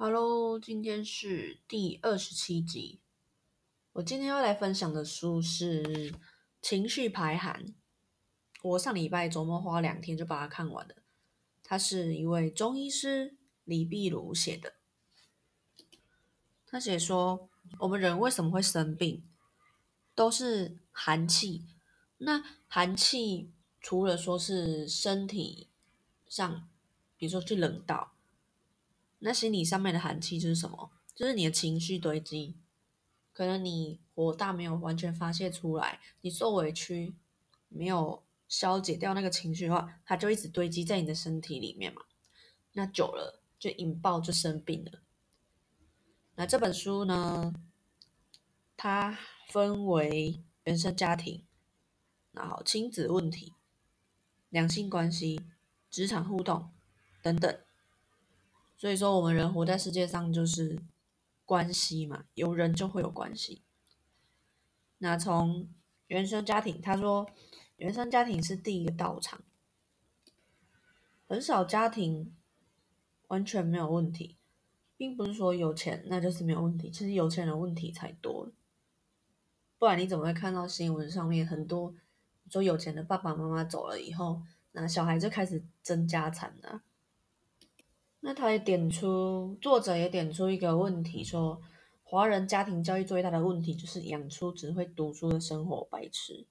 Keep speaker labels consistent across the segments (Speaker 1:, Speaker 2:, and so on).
Speaker 1: Hello，今天是第二十七集。我今天要来分享的书是《情绪排寒》。我上礼拜周末花两天就把它看完了。他是一位中医师李碧如写的。他写说，我们人为什么会生病，都是寒气。那寒气除了说是身体上，比如说去冷到。那心理上面的寒气就是什么？就是你的情绪堆积，可能你火大没有完全发泄出来，你受委屈没有消解掉那个情绪的话，它就一直堆积在你的身体里面嘛。那久了就引爆，就生病了。那这本书呢，它分为原生家庭、然后亲子问题、两性关系、职场互动等等。所以说，我们人活在世界上就是关系嘛，有人就会有关系。那从原生家庭，他说，原生家庭是第一个道场，很少家庭完全没有问题，并不是说有钱那就是没有问题，其实有钱人问题才多，不然你怎么会看到新闻上面很多说有钱的爸爸妈妈走了以后，那小孩就开始争家产了？那他也点出，作者也点出一个问题，说华人家庭教育最大的问题就是养出只会读书的生活白痴。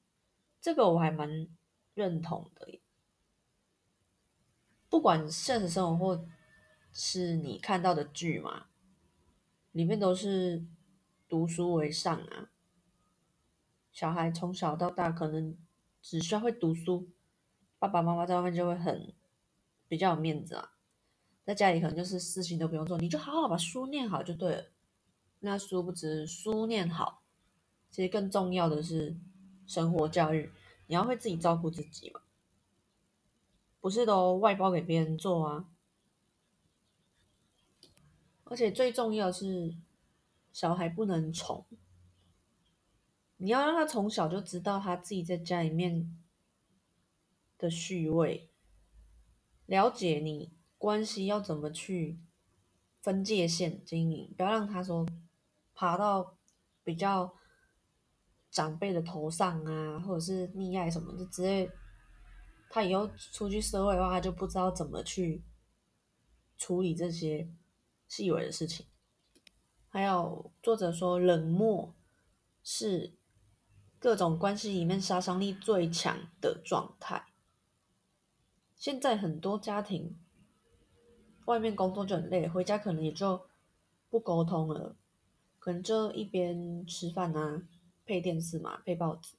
Speaker 1: 这个我还蛮认同的。不管现实生活或是你看到的剧嘛，里面都是读书为上啊。小孩从小到大可能只需要会读书，爸爸妈妈在外面就会很比较有面子啊。在家里可能就是事情都不用做，你就好好把书念好就对了。那殊不知书念好，其实更重要的是生活教育，你要会自己照顾自己嘛，不是都外包给别人做啊。而且最重要是小孩不能宠，你要让他从小就知道他自己在家里面的序位，了解你。关系要怎么去分界线经营？不要让他说爬到比较长辈的头上啊，或者是溺爱什么的之类。他以后出去社会的话，他就不知道怎么去处理这些细微的事情。还有作者说，冷漠是各种关系里面杀伤力最强的状态。现在很多家庭。外面工作就很累，回家可能也就不沟通了，可能就一边吃饭啊，配电视嘛，配报纸。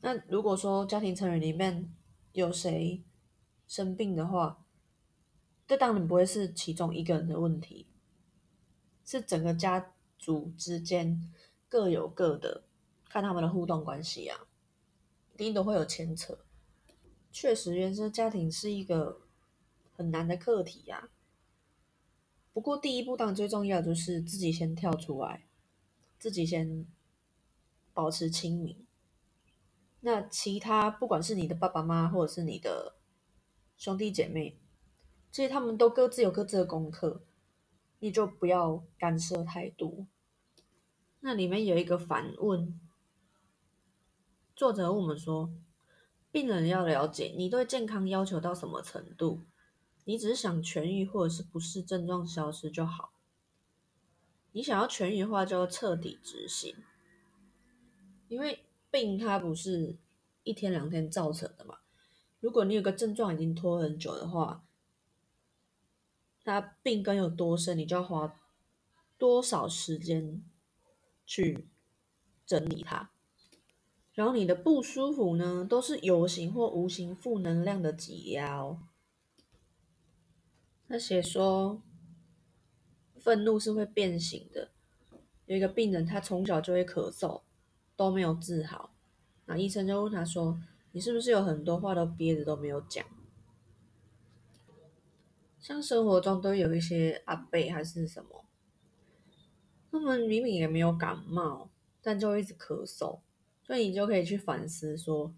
Speaker 1: 那如果说家庭成员里面有谁生病的话，这当然不会是其中一个人的问题，是整个家族之间各有各的，看他们的互动关系啊，一定都会有牵扯。确实，原生家庭是一个。很难的课题呀。不过第一步当然最重要就是自己先跳出来，自己先保持清明。那其他不管是你的爸爸妈妈或者是你的兄弟姐妹，其实他们都各自有各自的功课，你就不要干涉太多。那里面有一个反问，作者问我们说：病人要了解你对健康要求到什么程度？你只是想痊愈，或者是不适症状消失就好。你想要痊愈的话，就要彻底执行。因为病它不是一天两天造成的嘛。如果你有个症状已经拖很久的话，那病根有多深，你就要花多少时间去整理它。然后你的不舒服呢，都是有形或无形负能量的挤压。他写说，愤怒是会变形的。有一个病人，他从小就会咳嗽，都没有治好。那医生就问他说：“你是不是有很多话都憋着都没有讲？”像生活中都有一些阿伯还是什么，他们明明也没有感冒，但就一直咳嗽，所以你就可以去反思说，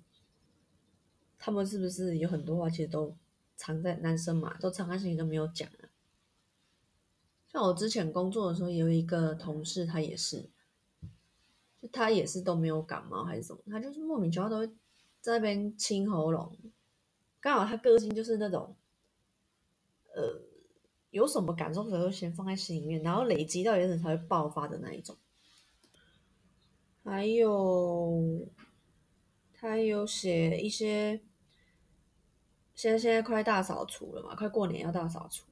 Speaker 1: 他们是不是有很多话其实都。藏在男生嘛，都藏在心里都没有讲啊。像我之前工作的时候，有一个同事，他也是，就他也是都没有感冒还是什么，他就是莫名其妙都会在那边清喉咙。刚好他个性就是那种，呃，有什么感受都先放在心里面，然后累积到有点才会爆发的那一种。还有，他有写一些，现在现在快大扫除了嘛，快过年要大扫除。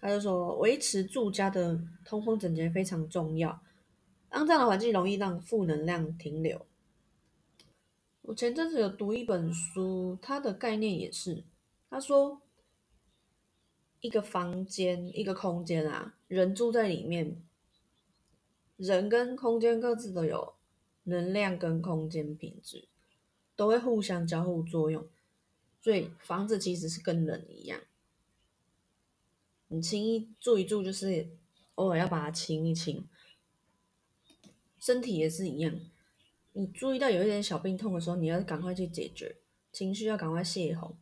Speaker 1: 他就说，维持住家的通风整洁非常重要，肮脏的环境容易让负能量停留。我前阵子有读一本书，它的概念也是，他说，一个房间一个空间啊，人住在里面，人跟空间各自都有能量跟空间品质，都会互相交互作用，所以房子其实是跟人一样。你轻易住一住，就是偶尔要把它清一清。身体也是一样，你注意到有一点小病痛的时候，你要赶快去解决，情绪要赶快泄洪，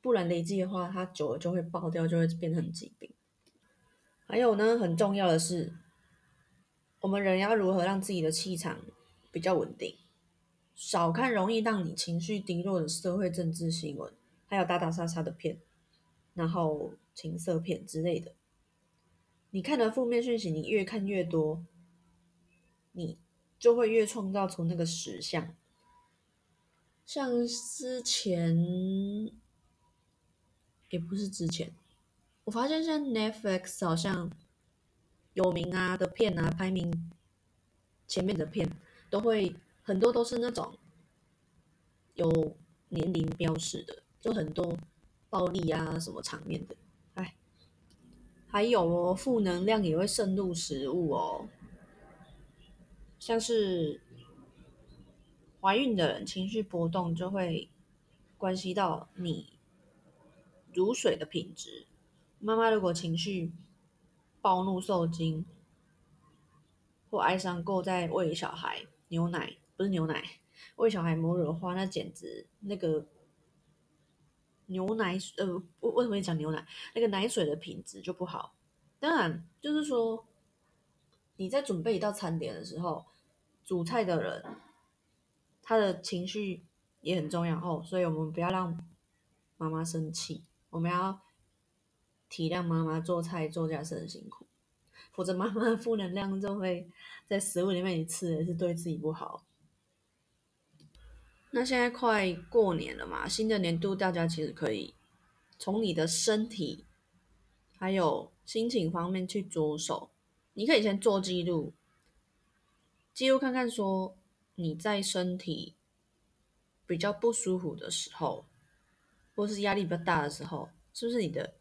Speaker 1: 不然累积的话，它久了就会爆掉，就会变成疾病。还有呢，很重要的是，我们人要如何让自己的气场比较稳定？少看容易让你情绪低落的社会政治新闻，还有打打杀杀的片，然后。情色片之类的，你看的负面讯息，你越看越多，你就会越创造出那个实像。像之前，也不是之前，我发现现在 Netflix 好像有名啊的片啊，排名前面的片都会很多都是那种有年龄标识的，就很多暴力啊什么场面的。哎还有哦，负能量也会渗入食物哦，像是怀孕的人情绪波动就会关系到你乳水的品质。妈妈如果情绪暴怒、受惊或哀伤够，在喂小孩牛奶，是牛奶，喂小孩母乳的话，那简直那个。牛奶呃，为什么讲牛奶？那个奶水的品质就不好。当然，就是说你在准备一道餐点的时候，煮菜的人他的情绪也很重要哦。所以我们不要让妈妈生气，我们要体谅妈妈做菜做家事很辛苦，否则妈妈的负能量就会在食物里面，你吃的是对自己不好。那现在快过年了嘛，新的年度大家其实可以从你的身体还有心情方面去着手。你可以先做记录，记录看看说你在身体比较不舒服的时候，或是压力比较大的时候，是不是你的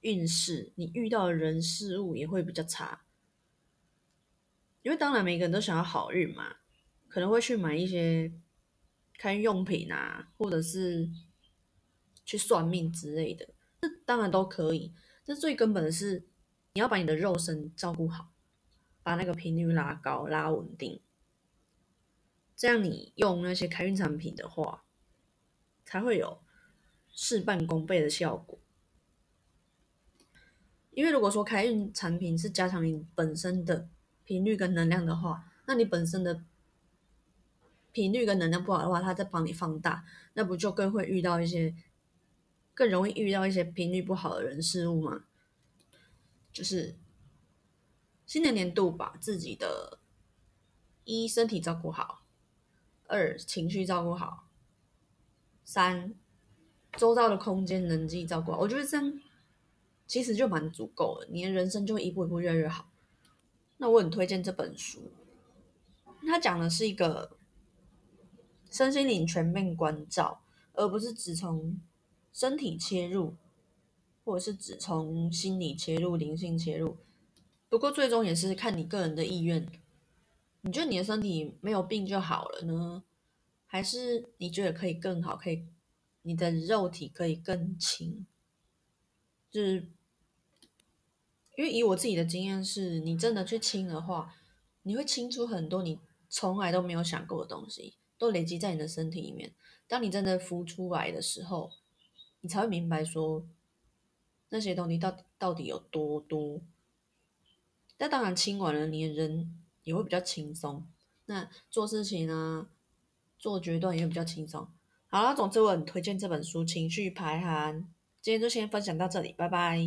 Speaker 1: 运势，你遇到的人事物也会比较差？因为当然每个人都想要好运嘛，可能会去买一些。看用品啊，或者是去算命之类的，这当然都可以。这最根本的是，你要把你的肉身照顾好，把那个频率拉高、拉稳定，这样你用那些开运产品的话，才会有事半功倍的效果。因为如果说开运产品是加强你本身的频率跟能量的话，那你本身的。频率跟能量不好的话，它在帮你放大，那不就更会遇到一些，更容易遇到一些频率不好的人事物吗？就是新的年度把自己的一身体照顾好，二情绪照顾好，三周遭的空间人际照顾好，我觉得这样其实就蛮足够了，你的人生就会一步一步越来越好。那我很推荐这本书，它讲的是一个。身心灵全面关照，而不是只从身体切入，或者是只从心理切入、灵性切入。不过最终也是看你个人的意愿。你觉得你的身体没有病就好了呢，还是你觉得可以更好？可以，你的肉体可以更轻？就是因为以我自己的经验是，你真的去清的话，你会清出很多你从来都没有想过的东西。都累积在你的身体里面。当你真的浮出来的时候，你才会明白说那些东西到到底有多多。但当然清完了，你的人也会比较轻松。那做事情啊，做决断也会比较轻松。好了，总之我很推荐这本书《情绪排寒》。今天就先分享到这里，拜拜。